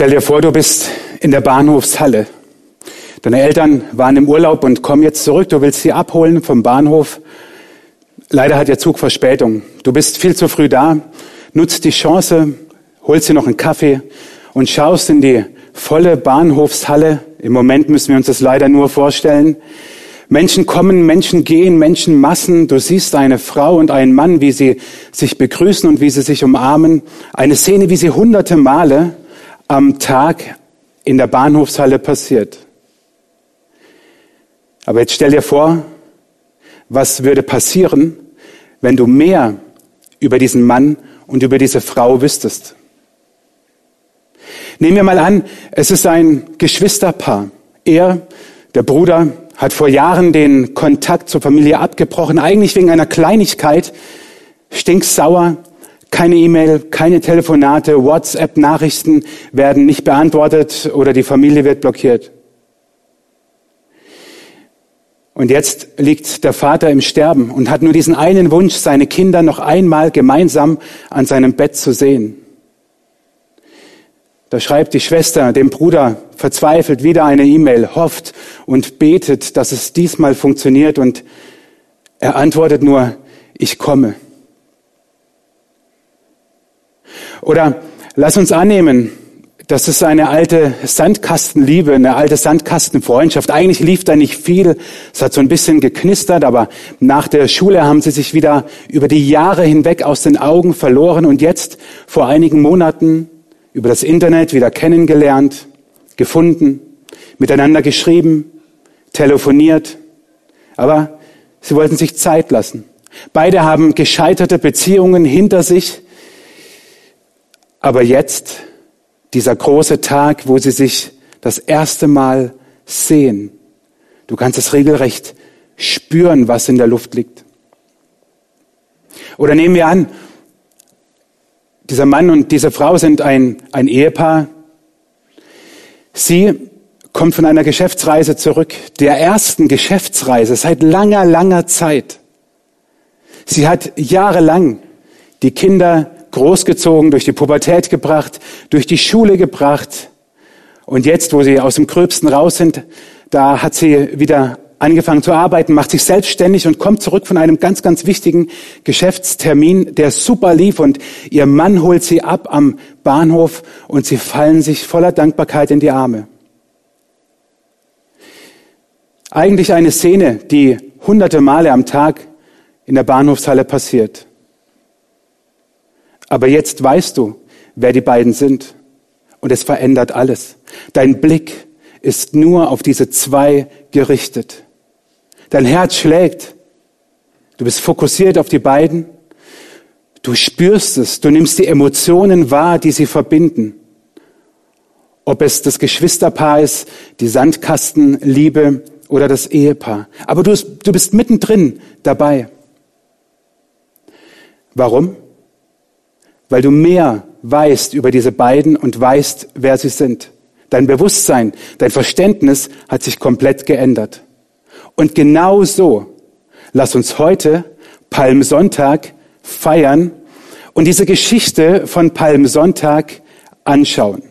Stell dir vor, du bist in der Bahnhofshalle. Deine Eltern waren im Urlaub und kommen jetzt zurück. Du willst sie abholen vom Bahnhof. Leider hat der Zug Verspätung. Du bist viel zu früh da, nutzt die Chance, holst dir noch einen Kaffee und schaust in die volle Bahnhofshalle. Im Moment müssen wir uns das leider nur vorstellen. Menschen kommen, Menschen gehen, Menschenmassen. Du siehst eine Frau und einen Mann, wie sie sich begrüßen und wie sie sich umarmen. Eine Szene, wie sie hunderte Male am Tag in der Bahnhofshalle passiert. Aber jetzt stell dir vor, was würde passieren, wenn du mehr über diesen Mann und über diese Frau wüsstest. Nehmen wir mal an, es ist ein Geschwisterpaar. Er, der Bruder, hat vor Jahren den Kontakt zur Familie abgebrochen, eigentlich wegen einer Kleinigkeit, stinksauer, keine E-Mail, keine Telefonate, WhatsApp-Nachrichten werden nicht beantwortet oder die Familie wird blockiert. Und jetzt liegt der Vater im Sterben und hat nur diesen einen Wunsch, seine Kinder noch einmal gemeinsam an seinem Bett zu sehen. Da schreibt die Schwester dem Bruder verzweifelt wieder eine E-Mail, hofft und betet, dass es diesmal funktioniert und er antwortet nur, ich komme. Oder lass uns annehmen, das ist eine alte Sandkastenliebe, eine alte Sandkastenfreundschaft. Eigentlich lief da nicht viel. Es hat so ein bisschen geknistert, aber nach der Schule haben sie sich wieder über die Jahre hinweg aus den Augen verloren und jetzt vor einigen Monaten über das Internet wieder kennengelernt, gefunden, miteinander geschrieben, telefoniert. Aber sie wollten sich Zeit lassen. Beide haben gescheiterte Beziehungen hinter sich. Aber jetzt dieser große Tag, wo sie sich das erste Mal sehen. Du kannst es regelrecht spüren, was in der Luft liegt. Oder nehmen wir an, dieser Mann und diese Frau sind ein, ein Ehepaar. Sie kommt von einer Geschäftsreise zurück, der ersten Geschäftsreise seit langer, langer Zeit. Sie hat jahrelang die Kinder großgezogen, durch die Pubertät gebracht, durch die Schule gebracht. Und jetzt, wo sie aus dem Gröbsten raus sind, da hat sie wieder angefangen zu arbeiten, macht sich selbstständig und kommt zurück von einem ganz, ganz wichtigen Geschäftstermin, der super lief und ihr Mann holt sie ab am Bahnhof und sie fallen sich voller Dankbarkeit in die Arme. Eigentlich eine Szene, die hunderte Male am Tag in der Bahnhofshalle passiert. Aber jetzt weißt du, wer die beiden sind. Und es verändert alles. Dein Blick ist nur auf diese zwei gerichtet. Dein Herz schlägt. Du bist fokussiert auf die beiden. Du spürst es. Du nimmst die Emotionen wahr, die sie verbinden. Ob es das Geschwisterpaar ist, die Sandkastenliebe oder das Ehepaar. Aber du, du bist mittendrin dabei. Warum? Weil du mehr weißt über diese beiden und weißt, wer sie sind. Dein Bewusstsein, dein Verständnis hat sich komplett geändert. Und genau so, lass uns heute Palmsonntag feiern und diese Geschichte von Palmsonntag anschauen.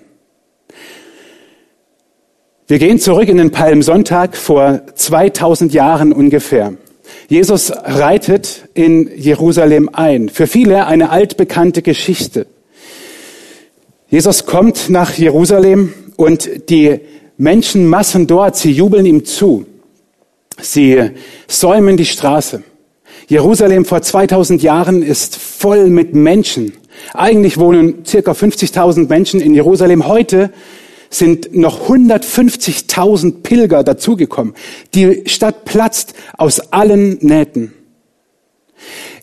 Wir gehen zurück in den Palmsonntag vor 2000 Jahren ungefähr. Jesus reitet in Jerusalem ein. Für viele eine altbekannte Geschichte. Jesus kommt nach Jerusalem und die Menschenmassen dort, sie jubeln ihm zu. Sie säumen die Straße. Jerusalem vor 2000 Jahren ist voll mit Menschen. Eigentlich wohnen circa 50.000 Menschen in Jerusalem. Heute sind noch 150.000 Pilger dazugekommen. Die Stadt platzt aus allen Nähten.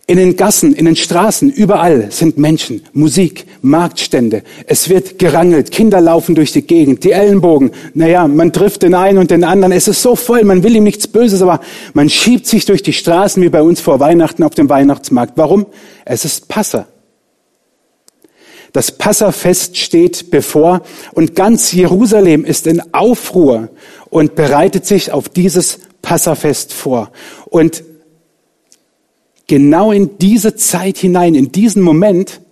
In den Gassen, in den Straßen, überall sind Menschen, Musik, Marktstände. Es wird gerangelt, Kinder laufen durch die Gegend, die Ellenbogen. Naja, man trifft den einen und den anderen. Es ist so voll, man will ihm nichts Böses, aber man schiebt sich durch die Straßen wie bei uns vor Weihnachten auf dem Weihnachtsmarkt. Warum? Es ist Passa. Das Passafest steht bevor und ganz Jerusalem ist in Aufruhr und bereitet sich auf dieses Passafest vor. Und genau in diese Zeit hinein, in diesen Moment,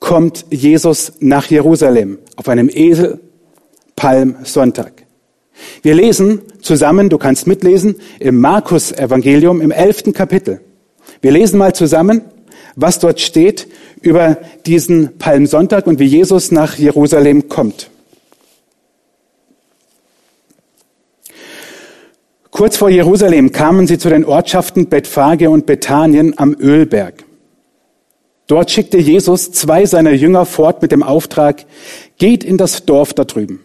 kommt Jesus nach Jerusalem. auf einem Esel, Palmsonntag. Wir lesen zusammen, du kannst mitlesen, im Markus Evangelium im elften Kapitel. Wir lesen mal zusammen, was dort steht über diesen Palmsonntag und wie Jesus nach Jerusalem kommt. Kurz vor Jerusalem kamen sie zu den Ortschaften Bethphage und Bethanien am Ölberg. Dort schickte Jesus zwei seiner Jünger fort mit dem Auftrag, geht in das Dorf da drüben.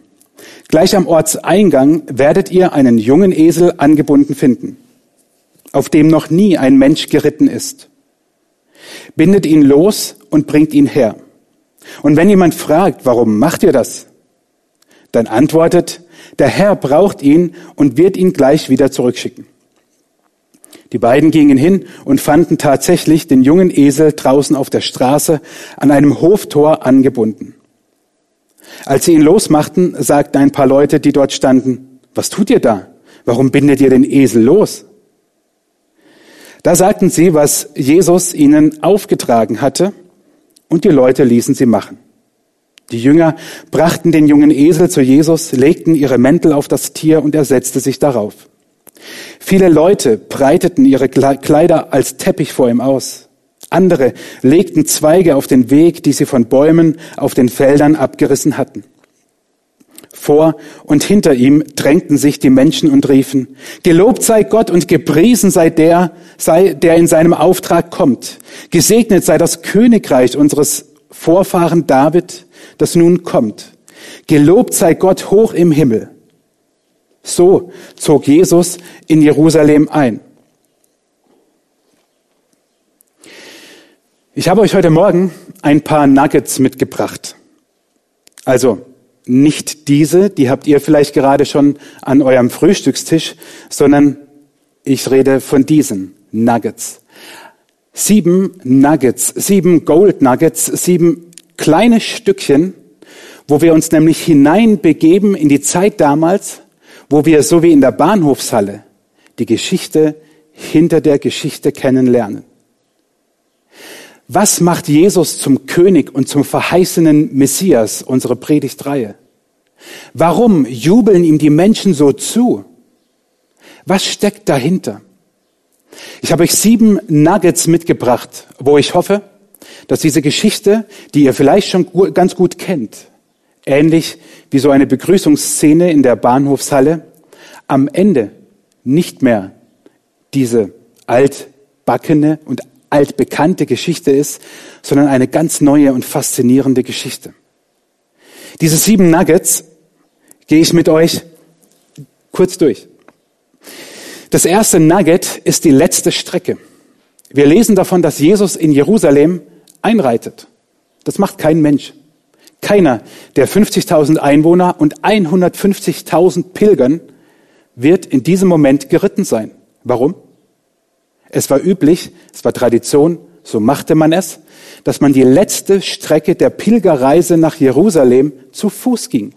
Gleich am Ortseingang werdet ihr einen jungen Esel angebunden finden, auf dem noch nie ein Mensch geritten ist. Bindet ihn los und bringt ihn her. Und wenn jemand fragt, warum macht ihr das? Dann antwortet, der Herr braucht ihn und wird ihn gleich wieder zurückschicken. Die beiden gingen hin und fanden tatsächlich den jungen Esel draußen auf der Straße an einem Hoftor angebunden. Als sie ihn losmachten, sagten ein paar Leute, die dort standen, was tut ihr da? Warum bindet ihr den Esel los? Da sagten sie, was Jesus ihnen aufgetragen hatte, und die Leute ließen sie machen. Die Jünger brachten den jungen Esel zu Jesus, legten ihre Mäntel auf das Tier und er setzte sich darauf. Viele Leute breiteten ihre Kleider als Teppich vor ihm aus. Andere legten Zweige auf den Weg, die sie von Bäumen auf den Feldern abgerissen hatten. Vor und hinter ihm drängten sich die Menschen und riefen, Gelobt sei Gott und gepriesen sei der, sei, der in seinem Auftrag kommt. Gesegnet sei das Königreich unseres Vorfahren David, das nun kommt. Gelobt sei Gott hoch im Himmel. So zog Jesus in Jerusalem ein. Ich habe euch heute Morgen ein paar Nuggets mitgebracht. Also nicht diese, die habt ihr vielleicht gerade schon an eurem Frühstückstisch, sondern ich rede von diesen Nuggets. Sieben Nuggets, sieben Gold Nuggets, sieben kleine Stückchen, wo wir uns nämlich hineinbegeben in die Zeit damals, wo wir so wie in der Bahnhofshalle die Geschichte hinter der Geschichte kennenlernen. Was macht Jesus zum König und zum verheißenen Messias, unsere Predigtreihe? Warum jubeln ihm die Menschen so zu? Was steckt dahinter? Ich habe euch sieben Nuggets mitgebracht, wo ich hoffe, dass diese Geschichte, die ihr vielleicht schon ganz gut kennt, ähnlich wie so eine Begrüßungsszene in der Bahnhofshalle, am Ende nicht mehr diese altbackene und altbekannte Geschichte ist, sondern eine ganz neue und faszinierende Geschichte. Diese sieben Nuggets gehe ich mit euch kurz durch. Das erste Nugget ist die letzte Strecke. Wir lesen davon, dass Jesus in Jerusalem einreitet. Das macht kein Mensch. Keiner der 50.000 Einwohner und 150.000 Pilgern wird in diesem Moment geritten sein. Warum? Es war üblich, es war Tradition, so machte man es, dass man die letzte Strecke der Pilgerreise nach Jerusalem zu Fuß ging.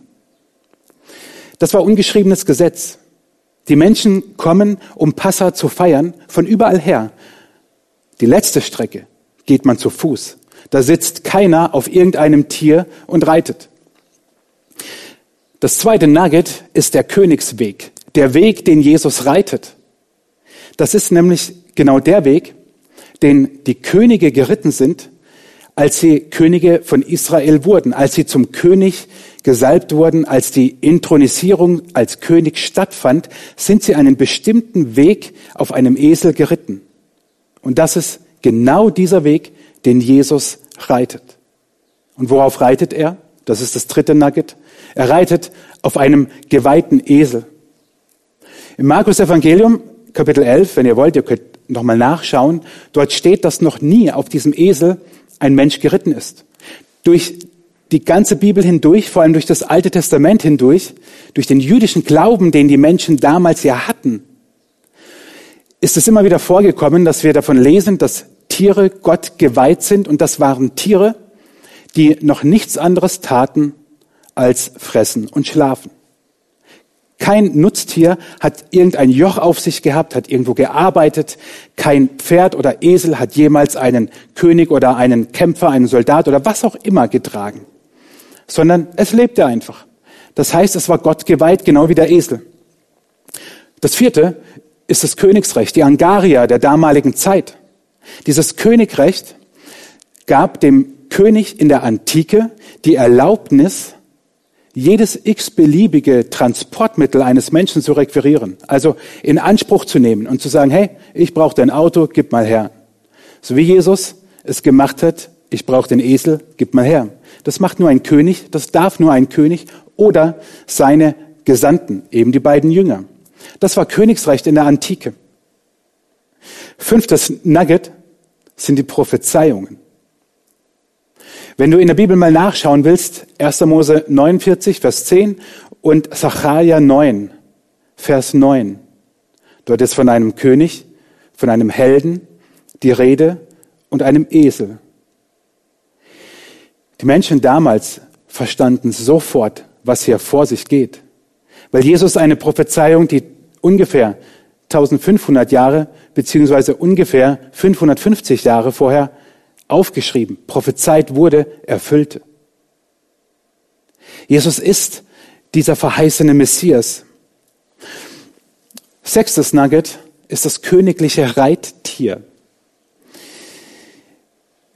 Das war ungeschriebenes Gesetz. Die Menschen kommen, um Passa zu feiern, von überall her. Die letzte Strecke geht man zu Fuß. Da sitzt keiner auf irgendeinem Tier und reitet. Das zweite Nugget ist der Königsweg, der Weg, den Jesus reitet. Das ist nämlich genau der Weg, den die Könige geritten sind, als sie Könige von Israel wurden, als sie zum König gesalbt wurden, als die Intronisierung als König stattfand, sind sie einen bestimmten Weg auf einem Esel geritten. Und das ist genau dieser Weg, den Jesus reitet. Und worauf reitet er? Das ist das dritte Nugget. Er reitet auf einem geweihten Esel. Im Markus Evangelium, Kapitel 11, wenn ihr wollt, ihr könnt nochmal nachschauen, dort steht, dass noch nie auf diesem Esel ein Mensch geritten ist. Durch die ganze Bibel hindurch, vor allem durch das Alte Testament hindurch, durch den jüdischen Glauben, den die Menschen damals ja hatten, ist es immer wieder vorgekommen, dass wir davon lesen, dass Tiere Gott geweiht sind und das waren Tiere, die noch nichts anderes taten als fressen und schlafen. Kein Nutztier hat irgendein Joch auf sich gehabt, hat irgendwo gearbeitet. Kein Pferd oder Esel hat jemals einen König oder einen Kämpfer, einen Soldat oder was auch immer getragen. sondern es lebte einfach. Das heißt, es war Gott geweiht, genau wie der Esel. Das vierte ist das Königsrecht, die Angaria der damaligen Zeit. Dieses Königrecht gab dem König in der Antike die Erlaubnis, jedes x-beliebige Transportmittel eines Menschen zu requirieren, also in Anspruch zu nehmen und zu sagen, hey, ich brauche dein Auto, gib mal her. So wie Jesus es gemacht hat, ich brauche den Esel, gib mal her. Das macht nur ein König, das darf nur ein König oder seine Gesandten, eben die beiden Jünger. Das war Königsrecht in der Antike. Fünftes Nugget sind die Prophezeiungen. Wenn du in der Bibel mal nachschauen willst, 1. Mose 49, Vers 10 und Sacharja 9, Vers 9. Dort ist von einem König, von einem Helden die Rede und einem Esel. Die Menschen damals verstanden sofort, was hier vor sich geht. Weil Jesus eine Prophezeiung, die ungefähr 1500 Jahre beziehungsweise ungefähr 550 Jahre vorher aufgeschrieben, prophezeit wurde, erfüllte. Jesus ist dieser verheißene Messias. Sechstes Nugget ist das königliche Reittier.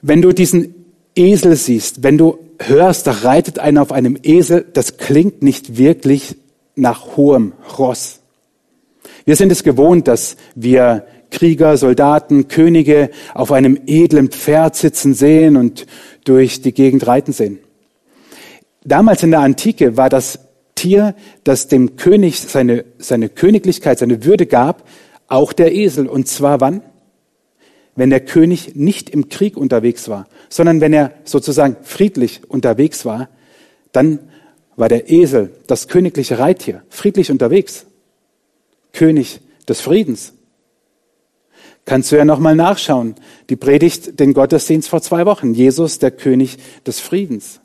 Wenn du diesen Esel siehst, wenn du hörst, da reitet einer auf einem Esel, das klingt nicht wirklich nach hohem Ross. Wir sind es gewohnt, dass wir Krieger, Soldaten, Könige auf einem edlen Pferd sitzen sehen und durch die Gegend reiten sehen. Damals in der Antike war das Tier, das dem König seine, seine Königlichkeit, seine Würde gab, auch der Esel. Und zwar wann? Wenn der König nicht im Krieg unterwegs war, sondern wenn er sozusagen friedlich unterwegs war, dann war der Esel das königliche Reittier, friedlich unterwegs. König des Friedens. Kannst du ja nochmal nachschauen. Die Predigt, den Gottesdienst vor zwei Wochen. Jesus, der König des Friedens.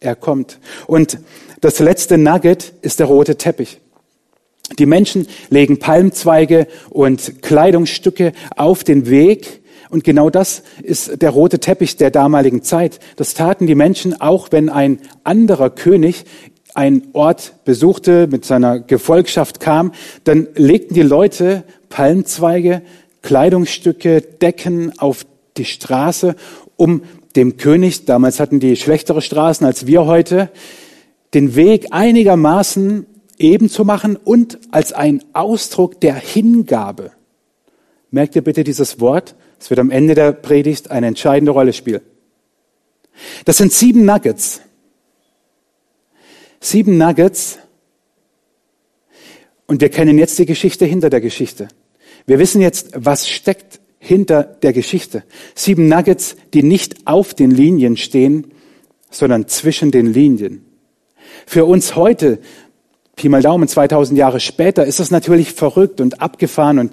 Er kommt. Und das letzte Nugget ist der rote Teppich. Die Menschen legen Palmzweige und Kleidungsstücke auf den Weg. Und genau das ist der rote Teppich der damaligen Zeit. Das taten die Menschen auch, wenn ein anderer König einen Ort besuchte, mit seiner Gefolgschaft kam, dann legten die Leute Palmzweige, Kleidungsstücke, Decken auf die Straße, um dem König, damals hatten die schlechtere Straßen als wir heute, den Weg einigermaßen eben zu machen und als ein Ausdruck der Hingabe. Merkt ihr bitte dieses Wort? Es wird am Ende der Predigt eine entscheidende Rolle spielen. Das sind sieben Nuggets. Sieben Nuggets. Und wir kennen jetzt die Geschichte hinter der Geschichte. Wir wissen jetzt, was steckt hinter der Geschichte. Sieben Nuggets, die nicht auf den Linien stehen, sondern zwischen den Linien. Für uns heute, Pi mal Daumen, 2000 Jahre später, ist das natürlich verrückt und abgefahren und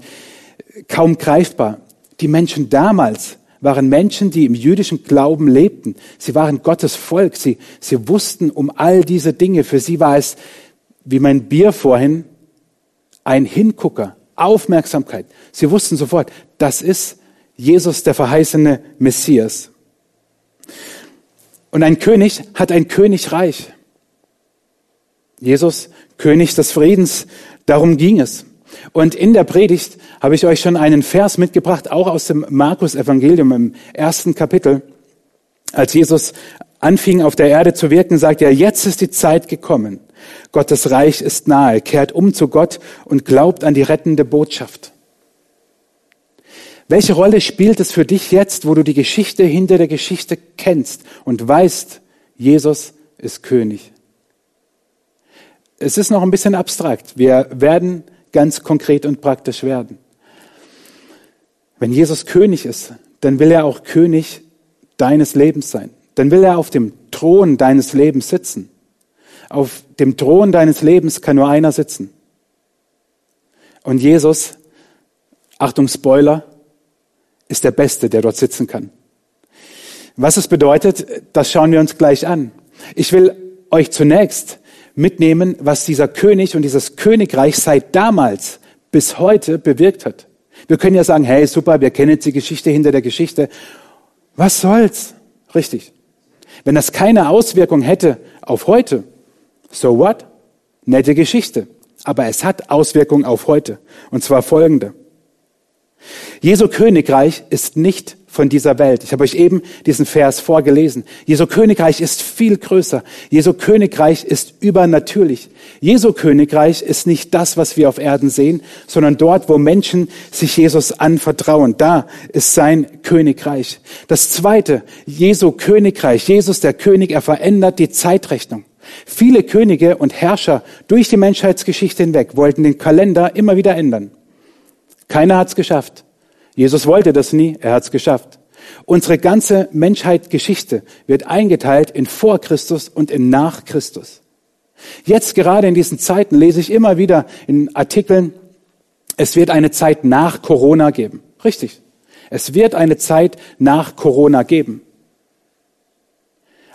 kaum greifbar. Die Menschen damals waren Menschen, die im jüdischen Glauben lebten. Sie waren Gottes Volk. Sie, sie wussten um all diese Dinge. Für sie war es, wie mein Bier vorhin, ein Hingucker, Aufmerksamkeit. Sie wussten sofort, das ist Jesus, der verheißene Messias. Und ein König hat ein Königreich. Jesus, König des Friedens, darum ging es. Und in der Predigt habe ich euch schon einen Vers mitgebracht, auch aus dem Markus-Evangelium im ersten Kapitel. Als Jesus anfing auf der Erde zu wirken, sagt er, jetzt ist die Zeit gekommen. Gottes Reich ist nahe. Kehrt um zu Gott und glaubt an die rettende Botschaft. Welche Rolle spielt es für dich jetzt, wo du die Geschichte hinter der Geschichte kennst und weißt, Jesus ist König? Es ist noch ein bisschen abstrakt. Wir werden ganz konkret und praktisch werden. Wenn Jesus König ist, dann will er auch König deines Lebens sein. Dann will er auf dem Thron deines Lebens sitzen. Auf dem Thron deines Lebens kann nur einer sitzen. Und Jesus, Achtung Spoiler, ist der Beste, der dort sitzen kann. Was es bedeutet, das schauen wir uns gleich an. Ich will euch zunächst mitnehmen, was dieser König und dieses Königreich seit damals bis heute bewirkt hat. Wir können ja sagen, hey, super, wir kennen jetzt die Geschichte hinter der Geschichte. Was soll's? Richtig. Wenn das keine Auswirkung hätte auf heute, so what? Nette Geschichte. Aber es hat Auswirkungen auf heute. Und zwar folgende. Jesu Königreich ist nicht von dieser Welt. Ich habe euch eben diesen Vers vorgelesen. Jesu Königreich ist viel größer. Jesu Königreich ist übernatürlich. Jesu Königreich ist nicht das, was wir auf Erden sehen, sondern dort, wo Menschen sich Jesus anvertrauen. Da ist sein Königreich. Das zweite, Jesu Königreich. Jesus, der König, er verändert die Zeitrechnung. Viele Könige und Herrscher durch die Menschheitsgeschichte hinweg wollten den Kalender immer wieder ändern. Keiner hat es geschafft. Jesus wollte das nie, er hat es geschafft. Unsere ganze Menschheitsgeschichte wird eingeteilt in vor Christus und in nach Christus. Jetzt gerade in diesen Zeiten lese ich immer wieder in Artikeln, es wird eine Zeit nach Corona geben. Richtig. Es wird eine Zeit nach Corona geben.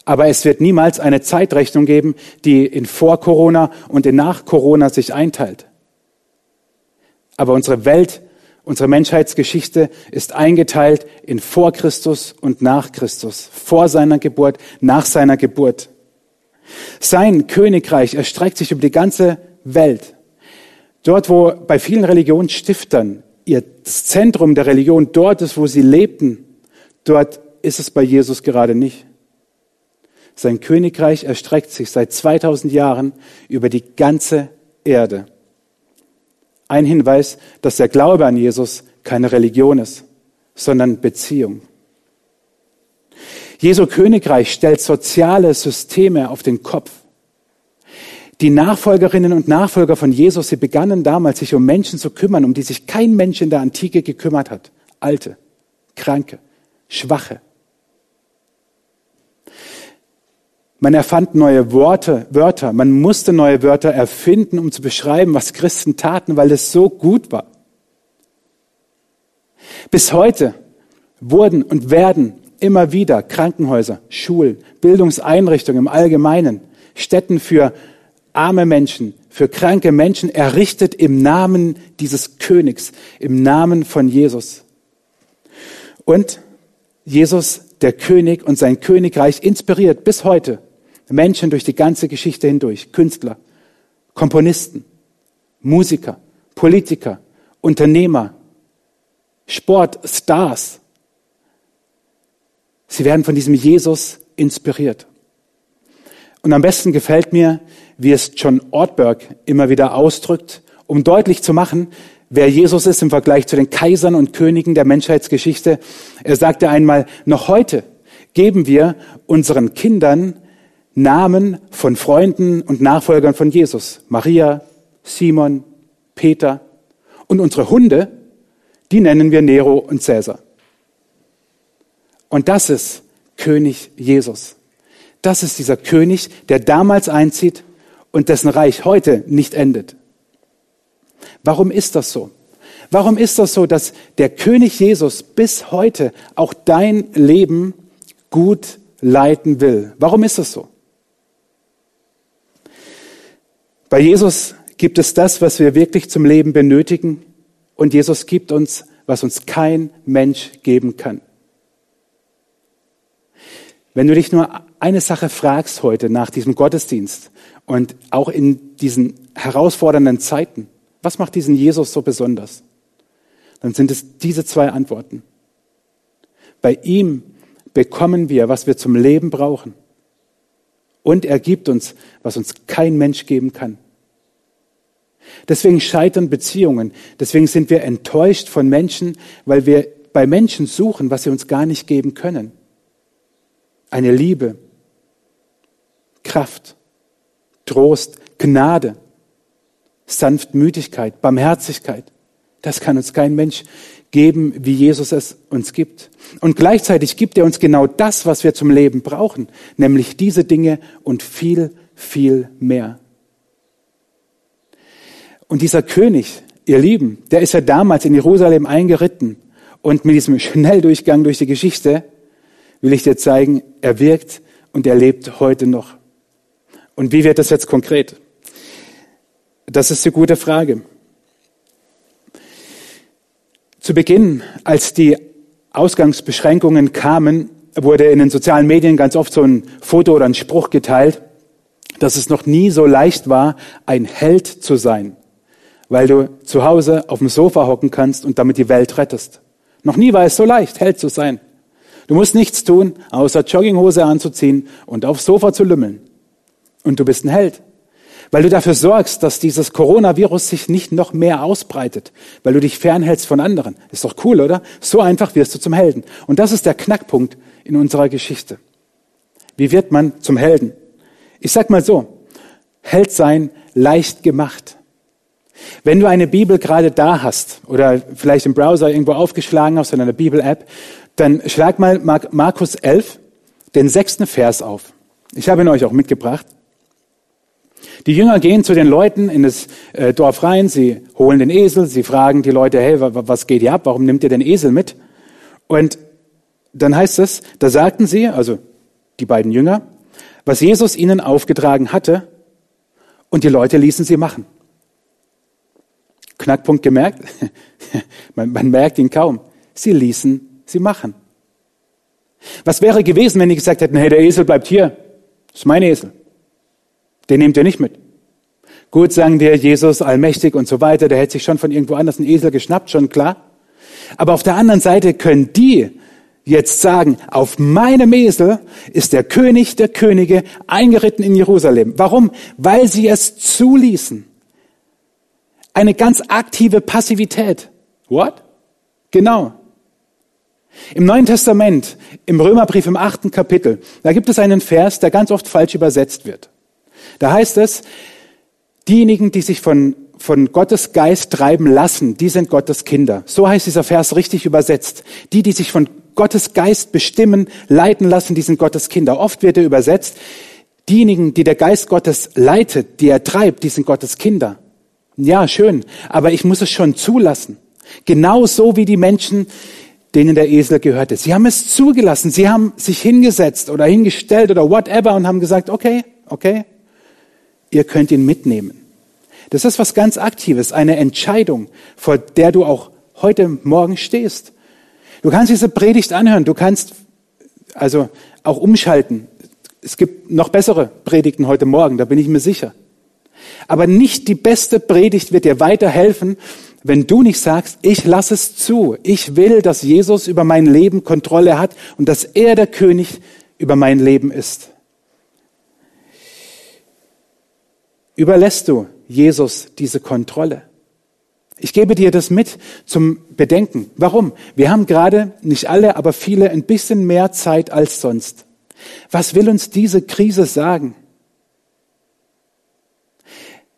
Aber es wird niemals eine Zeitrechnung geben, die in vor Corona und in nach Corona sich einteilt. Aber unsere Welt Unsere Menschheitsgeschichte ist eingeteilt in vor Christus und nach Christus, vor seiner Geburt, nach seiner Geburt. Sein Königreich erstreckt sich über die ganze Welt. Dort, wo bei vielen Religionsstiftern ihr Zentrum der Religion dort ist, wo sie lebten, dort ist es bei Jesus gerade nicht. Sein Königreich erstreckt sich seit 2000 Jahren über die ganze Erde. Ein Hinweis, dass der Glaube an Jesus keine Religion ist, sondern Beziehung. Jesu Königreich stellt soziale Systeme auf den Kopf. Die Nachfolgerinnen und Nachfolger von Jesus, sie begannen damals, sich um Menschen zu kümmern, um die sich kein Mensch in der Antike gekümmert hat. Alte, Kranke, Schwache, Man erfand neue Worte, Wörter. Man musste neue Wörter erfinden, um zu beschreiben, was Christen taten, weil es so gut war. Bis heute wurden und werden immer wieder Krankenhäuser, Schulen, Bildungseinrichtungen im Allgemeinen, Städten für arme Menschen, für kranke Menschen errichtet im Namen dieses Königs, im Namen von Jesus. Und Jesus, der König und sein Königreich inspiriert bis heute Menschen durch die ganze Geschichte hindurch, Künstler, Komponisten, Musiker, Politiker, Unternehmer, Sportstars. Sie werden von diesem Jesus inspiriert. Und am besten gefällt mir, wie es John Ortberg immer wieder ausdrückt, um deutlich zu machen, wer Jesus ist im Vergleich zu den Kaisern und Königen der Menschheitsgeschichte. Er sagte einmal, noch heute geben wir unseren Kindern Namen von Freunden und Nachfolgern von Jesus. Maria, Simon, Peter. Und unsere Hunde, die nennen wir Nero und Cäsar. Und das ist König Jesus. Das ist dieser König, der damals einzieht und dessen Reich heute nicht endet. Warum ist das so? Warum ist das so, dass der König Jesus bis heute auch dein Leben gut leiten will? Warum ist das so? Bei Jesus gibt es das, was wir wirklich zum Leben benötigen. Und Jesus gibt uns, was uns kein Mensch geben kann. Wenn du dich nur eine Sache fragst heute nach diesem Gottesdienst und auch in diesen herausfordernden Zeiten, was macht diesen Jesus so besonders? Dann sind es diese zwei Antworten. Bei ihm bekommen wir, was wir zum Leben brauchen. Und er gibt uns, was uns kein Mensch geben kann. Deswegen scheitern Beziehungen. Deswegen sind wir enttäuscht von Menschen, weil wir bei Menschen suchen, was sie uns gar nicht geben können. Eine Liebe, Kraft, Trost, Gnade, Sanftmütigkeit, Barmherzigkeit. Das kann uns kein Mensch geben, wie Jesus es uns gibt. Und gleichzeitig gibt er uns genau das, was wir zum Leben brauchen, nämlich diese Dinge und viel, viel mehr. Und dieser König, ihr Lieben, der ist ja damals in Jerusalem eingeritten. Und mit diesem Schnelldurchgang durch die Geschichte will ich dir zeigen, er wirkt und er lebt heute noch. Und wie wird das jetzt konkret? Das ist eine gute Frage. Zu Beginn, als die Ausgangsbeschränkungen kamen, wurde in den sozialen Medien ganz oft so ein Foto oder ein Spruch geteilt, dass es noch nie so leicht war, ein Held zu sein, weil du zu Hause auf dem Sofa hocken kannst und damit die Welt rettest. Noch nie war es so leicht, Held zu sein. Du musst nichts tun, außer Jogginghose anzuziehen und aufs Sofa zu lümmeln. Und du bist ein Held. Weil du dafür sorgst, dass dieses Coronavirus sich nicht noch mehr ausbreitet. Weil du dich fernhältst von anderen. Ist doch cool, oder? So einfach wirst du zum Helden. Und das ist der Knackpunkt in unserer Geschichte. Wie wird man zum Helden? Ich sag mal so. Held sein leicht gemacht. Wenn du eine Bibel gerade da hast oder vielleicht im Browser irgendwo aufgeschlagen hast in einer Bibel-App, dann schlag mal Markus 11, den sechsten Vers auf. Ich habe ihn euch auch mitgebracht. Die Jünger gehen zu den Leuten in das äh, Dorf rein, sie holen den Esel, sie fragen die Leute, hey, was geht hier ab? Warum nimmt ihr den Esel mit? Und dann heißt es, da sagten sie, also die beiden Jünger, was Jesus ihnen aufgetragen hatte, und die Leute ließen sie machen. Knackpunkt gemerkt? man, man merkt ihn kaum. Sie ließen sie machen. Was wäre gewesen, wenn die gesagt hätten, hey, der Esel bleibt hier. Das ist mein Esel. Den nehmt ihr nicht mit. Gut, sagen dir Jesus, allmächtig und so weiter, der hätte sich schon von irgendwo anders einen Esel geschnappt, schon klar. Aber auf der anderen Seite können die jetzt sagen, auf meinem Esel ist der König der Könige eingeritten in Jerusalem. Warum? Weil sie es zuließen. Eine ganz aktive Passivität. What? Genau. Im Neuen Testament, im Römerbrief im achten Kapitel, da gibt es einen Vers, der ganz oft falsch übersetzt wird. Da heißt es, diejenigen, die sich von, von Gottes Geist treiben lassen, die sind Gottes Kinder. So heißt dieser Vers richtig übersetzt. Die, die sich von Gottes Geist bestimmen, leiten lassen, die sind Gottes Kinder. Oft wird er übersetzt, diejenigen, die der Geist Gottes leitet, die er treibt, die sind Gottes Kinder. Ja, schön, aber ich muss es schon zulassen. Genauso wie die Menschen, denen der Esel gehörte. Sie haben es zugelassen. Sie haben sich hingesetzt oder hingestellt oder whatever und haben gesagt, okay, okay, ihr könnt ihn mitnehmen. Das ist was ganz Aktives, eine Entscheidung, vor der du auch heute Morgen stehst. Du kannst diese Predigt anhören, du kannst also auch umschalten. Es gibt noch bessere Predigten heute Morgen, da bin ich mir sicher. Aber nicht die beste Predigt wird dir weiterhelfen, wenn du nicht sagst, ich lasse es zu. Ich will, dass Jesus über mein Leben Kontrolle hat und dass er der König über mein Leben ist. Überlässt du Jesus diese Kontrolle? Ich gebe dir das mit zum Bedenken. Warum? Wir haben gerade, nicht alle, aber viele, ein bisschen mehr Zeit als sonst. Was will uns diese Krise sagen?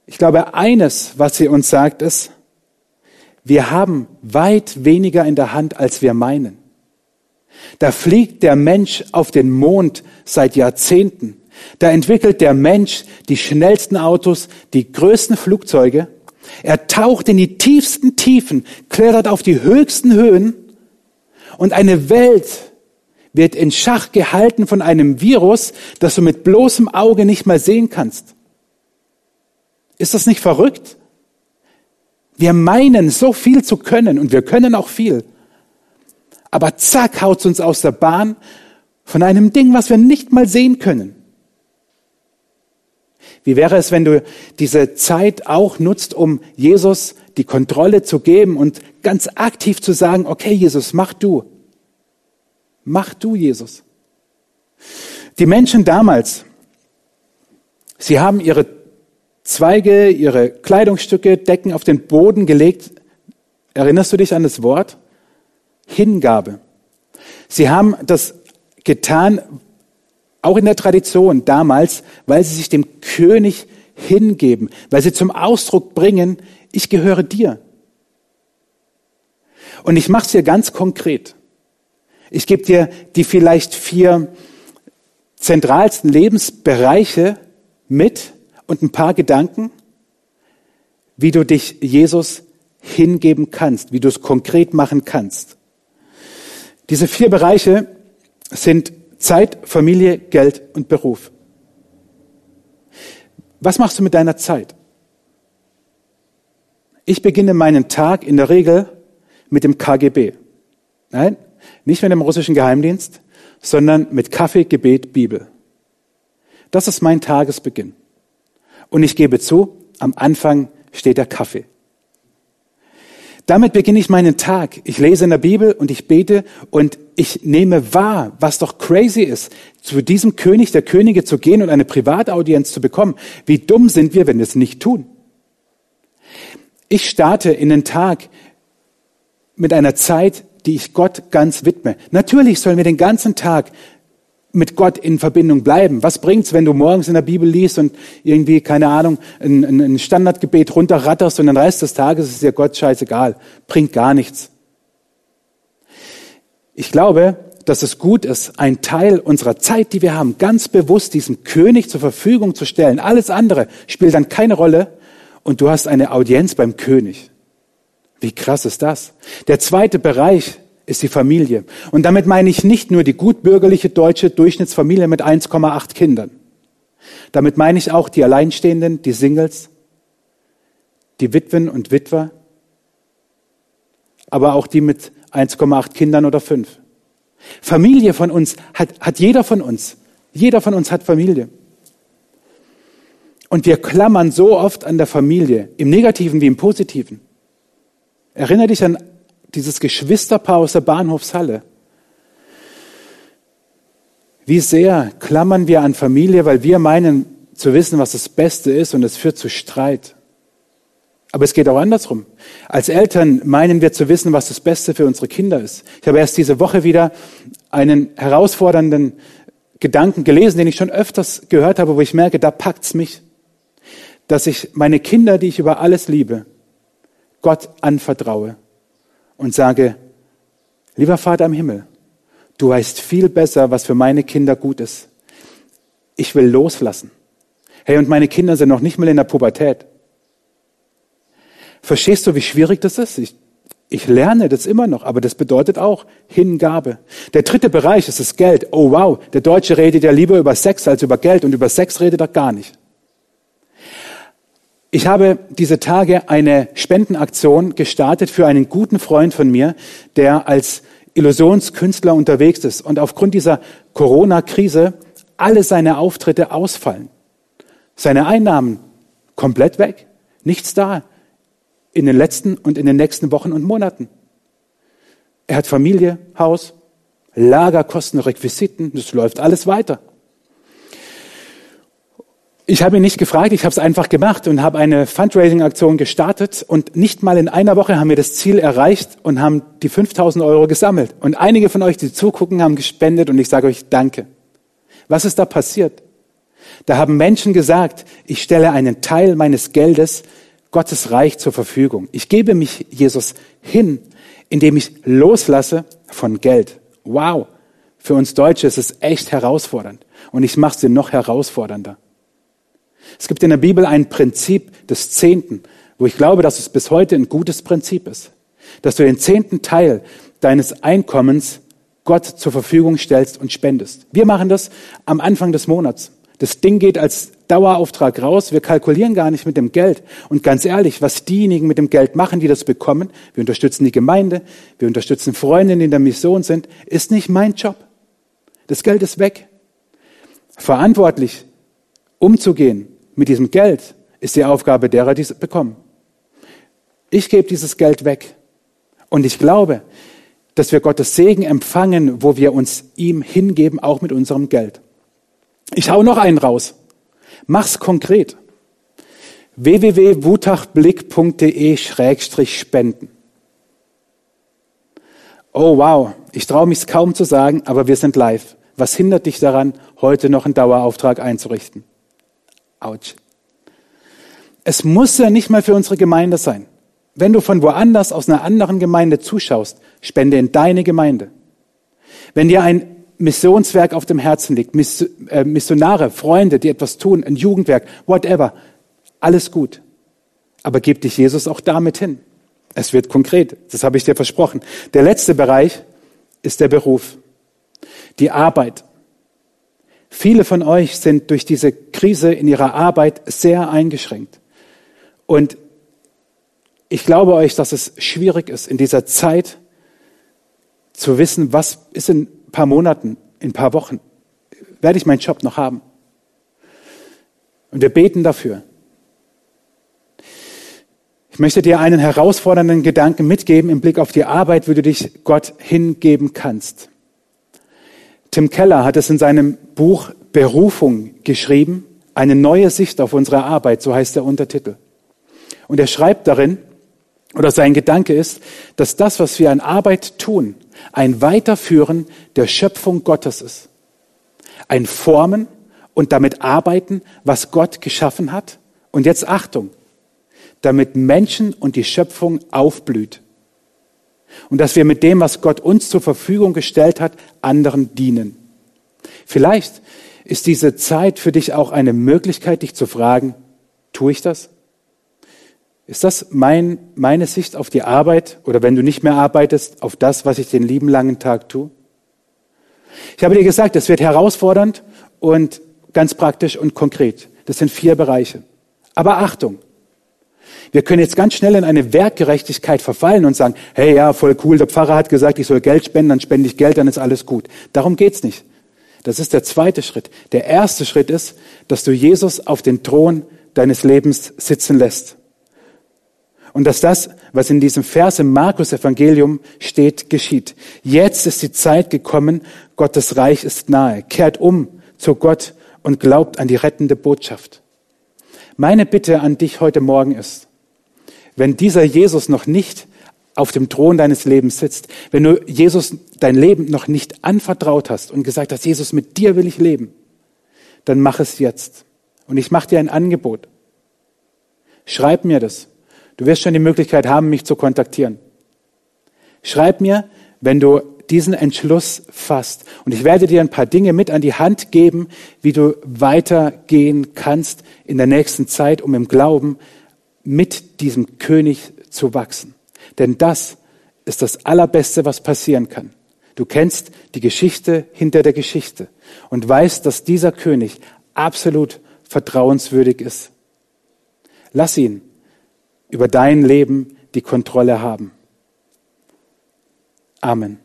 Ich glaube, eines, was sie uns sagt, ist, wir haben weit weniger in der Hand, als wir meinen. Da fliegt der Mensch auf den Mond seit Jahrzehnten. Da entwickelt der Mensch die schnellsten Autos, die größten Flugzeuge. Er taucht in die tiefsten Tiefen, klettert auf die höchsten Höhen und eine Welt wird in Schach gehalten von einem Virus, das du mit bloßem Auge nicht mal sehen kannst. Ist das nicht verrückt? Wir meinen so viel zu können und wir können auch viel. Aber zack, haut's uns aus der Bahn von einem Ding, was wir nicht mal sehen können. Wie wäre es, wenn du diese Zeit auch nutzt, um Jesus die Kontrolle zu geben und ganz aktiv zu sagen, okay, Jesus, mach du. Mach du, Jesus. Die Menschen damals, sie haben ihre Zweige, ihre Kleidungsstücke, Decken auf den Boden gelegt. Erinnerst du dich an das Wort? Hingabe. Sie haben das getan, auch in der Tradition damals, weil sie sich dem König hingeben, weil sie zum Ausdruck bringen, ich gehöre dir. Und ich mache es dir ganz konkret. Ich gebe dir die vielleicht vier zentralsten Lebensbereiche mit und ein paar Gedanken, wie du dich Jesus hingeben kannst, wie du es konkret machen kannst. Diese vier Bereiche sind Zeit, Familie, Geld und Beruf. Was machst du mit deiner Zeit? Ich beginne meinen Tag in der Regel mit dem KGB. Nein, nicht mit dem russischen Geheimdienst, sondern mit Kaffee, Gebet, Bibel. Das ist mein Tagesbeginn. Und ich gebe zu, am Anfang steht der Kaffee. Damit beginne ich meinen Tag. Ich lese in der Bibel und ich bete und ich nehme wahr, was doch crazy ist, zu diesem König der Könige zu gehen und eine Privataudienz zu bekommen. Wie dumm sind wir, wenn wir es nicht tun? Ich starte in den Tag mit einer Zeit, die ich Gott ganz widme. Natürlich sollen wir den ganzen Tag mit Gott in Verbindung bleiben. Was bringt's, wenn du morgens in der Bibel liest und irgendwie, keine Ahnung, ein, ein Standardgebet runterratterst und den Rest des Tages ist dir Gott scheißegal. Bringt gar nichts. Ich glaube, dass es gut ist, einen Teil unserer Zeit, die wir haben, ganz bewusst diesem König zur Verfügung zu stellen. Alles andere spielt dann keine Rolle und du hast eine Audienz beim König. Wie krass ist das? Der zweite Bereich ist die Familie. Und damit meine ich nicht nur die gutbürgerliche deutsche Durchschnittsfamilie mit 1,8 Kindern. Damit meine ich auch die Alleinstehenden, die Singles, die Witwen und Witwer, aber auch die mit 1,8 Kindern oder 5. Familie von uns hat, hat jeder von uns. Jeder von uns hat Familie. Und wir klammern so oft an der Familie, im Negativen wie im Positiven. Erinnere dich an dieses Geschwisterpaar aus der Bahnhofshalle. Wie sehr klammern wir an Familie, weil wir meinen zu wissen, was das Beste ist und es führt zu Streit. Aber es geht auch andersrum. Als Eltern meinen wir zu wissen, was das Beste für unsere Kinder ist. Ich habe erst diese Woche wieder einen herausfordernden Gedanken gelesen, den ich schon öfters gehört habe, wo ich merke, da packt's mich. Dass ich meine Kinder, die ich über alles liebe, Gott anvertraue und sage, lieber Vater im Himmel, du weißt viel besser, was für meine Kinder gut ist. Ich will loslassen. Hey, und meine Kinder sind noch nicht mal in der Pubertät. Verstehst du, wie schwierig das ist? Ich, ich lerne das immer noch, aber das bedeutet auch Hingabe. Der dritte Bereich ist das Geld. Oh wow, der Deutsche redet ja lieber über Sex als über Geld und über Sex redet er gar nicht. Ich habe diese Tage eine Spendenaktion gestartet für einen guten Freund von mir, der als Illusionskünstler unterwegs ist und aufgrund dieser Corona-Krise alle seine Auftritte ausfallen. Seine Einnahmen komplett weg. Nichts da in den letzten und in den nächsten Wochen und Monaten. Er hat Familie, Haus, Lagerkosten, Requisiten, das läuft alles weiter. Ich habe ihn nicht gefragt, ich habe es einfach gemacht und habe eine Fundraising-Aktion gestartet und nicht mal in einer Woche haben wir das Ziel erreicht und haben die 5000 Euro gesammelt. Und einige von euch, die zugucken, haben gespendet und ich sage euch Danke. Was ist da passiert? Da haben Menschen gesagt, ich stelle einen Teil meines Geldes Gottes Reich zur Verfügung. Ich gebe mich Jesus hin, indem ich loslasse von Geld. Wow. Für uns Deutsche ist es echt herausfordernd. Und ich mache es dir noch herausfordernder. Es gibt in der Bibel ein Prinzip des Zehnten, wo ich glaube, dass es bis heute ein gutes Prinzip ist. Dass du den zehnten Teil deines Einkommens Gott zur Verfügung stellst und spendest. Wir machen das am Anfang des Monats. Das Ding geht als Dauerauftrag raus. Wir kalkulieren gar nicht mit dem Geld. Und ganz ehrlich, was diejenigen mit dem Geld machen, die das bekommen, wir unterstützen die Gemeinde, wir unterstützen Freunde, die in der Mission sind, ist nicht mein Job. Das Geld ist weg. Verantwortlich umzugehen mit diesem Geld ist die Aufgabe derer, die es bekommen. Ich gebe dieses Geld weg. Und ich glaube, dass wir Gottes Segen empfangen, wo wir uns ihm hingeben, auch mit unserem Geld. Ich hau noch einen raus. Mach's konkret. www.wutachblick.de-spenden. Oh wow, ich traue mich kaum zu sagen, aber wir sind live. Was hindert dich daran, heute noch einen Dauerauftrag einzurichten? Autsch. Es muss ja nicht mal für unsere Gemeinde sein. Wenn du von woanders aus einer anderen Gemeinde zuschaust, spende in deine Gemeinde. Wenn dir ein Missionswerk auf dem Herzen liegt, äh, Missionare, Freunde, die etwas tun, ein Jugendwerk, whatever, alles gut. Aber gib dich Jesus auch damit hin. Es wird konkret, das habe ich dir versprochen. Der letzte Bereich ist der Beruf, die Arbeit. Viele von euch sind durch diese Krise in ihrer Arbeit sehr eingeschränkt. Und ich glaube euch, dass es schwierig ist, in dieser Zeit zu wissen, was ist in ein paar Monaten, in ein paar Wochen werde ich meinen Job noch haben. Und wir beten dafür. Ich möchte dir einen herausfordernden Gedanken mitgeben im Blick auf die Arbeit, wie du dich Gott hingeben kannst. Tim Keller hat es in seinem Buch Berufung geschrieben, eine neue Sicht auf unsere Arbeit, so heißt der Untertitel. Und er schreibt darin, oder sein Gedanke ist, dass das, was wir an Arbeit tun, ein Weiterführen der Schöpfung Gottes ist. Ein Formen und damit arbeiten, was Gott geschaffen hat. Und jetzt Achtung, damit Menschen und die Schöpfung aufblüht. Und dass wir mit dem, was Gott uns zur Verfügung gestellt hat, anderen dienen. Vielleicht ist diese Zeit für dich auch eine Möglichkeit, dich zu fragen, tue ich das? Ist das mein, meine Sicht auf die Arbeit oder wenn du nicht mehr arbeitest, auf das, was ich den lieben langen Tag tue? Ich habe dir gesagt, es wird herausfordernd und ganz praktisch und konkret. Das sind vier Bereiche. Aber Achtung, wir können jetzt ganz schnell in eine Werkgerechtigkeit verfallen und sagen, hey ja, voll cool, der Pfarrer hat gesagt, ich soll Geld spenden, dann spende ich Geld, dann ist alles gut. Darum geht's nicht. Das ist der zweite Schritt. Der erste Schritt ist, dass du Jesus auf den Thron deines Lebens sitzen lässt. Und dass das, was in diesem Vers im Markus Evangelium steht, geschieht. Jetzt ist die Zeit gekommen, Gottes Reich ist nahe. Kehrt um zu Gott und glaubt an die rettende Botschaft. Meine Bitte an dich heute Morgen ist, wenn dieser Jesus noch nicht auf dem Thron deines Lebens sitzt, wenn du Jesus dein Leben noch nicht anvertraut hast und gesagt hast, Jesus, mit dir will ich leben, dann mach es jetzt. Und ich mache dir ein Angebot. Schreib mir das. Du wirst schon die Möglichkeit haben, mich zu kontaktieren. Schreib mir, wenn du diesen Entschluss fasst. Und ich werde dir ein paar Dinge mit an die Hand geben, wie du weitergehen kannst in der nächsten Zeit, um im Glauben mit diesem König zu wachsen. Denn das ist das Allerbeste, was passieren kann. Du kennst die Geschichte hinter der Geschichte und weißt, dass dieser König absolut vertrauenswürdig ist. Lass ihn über dein Leben die Kontrolle haben. Amen.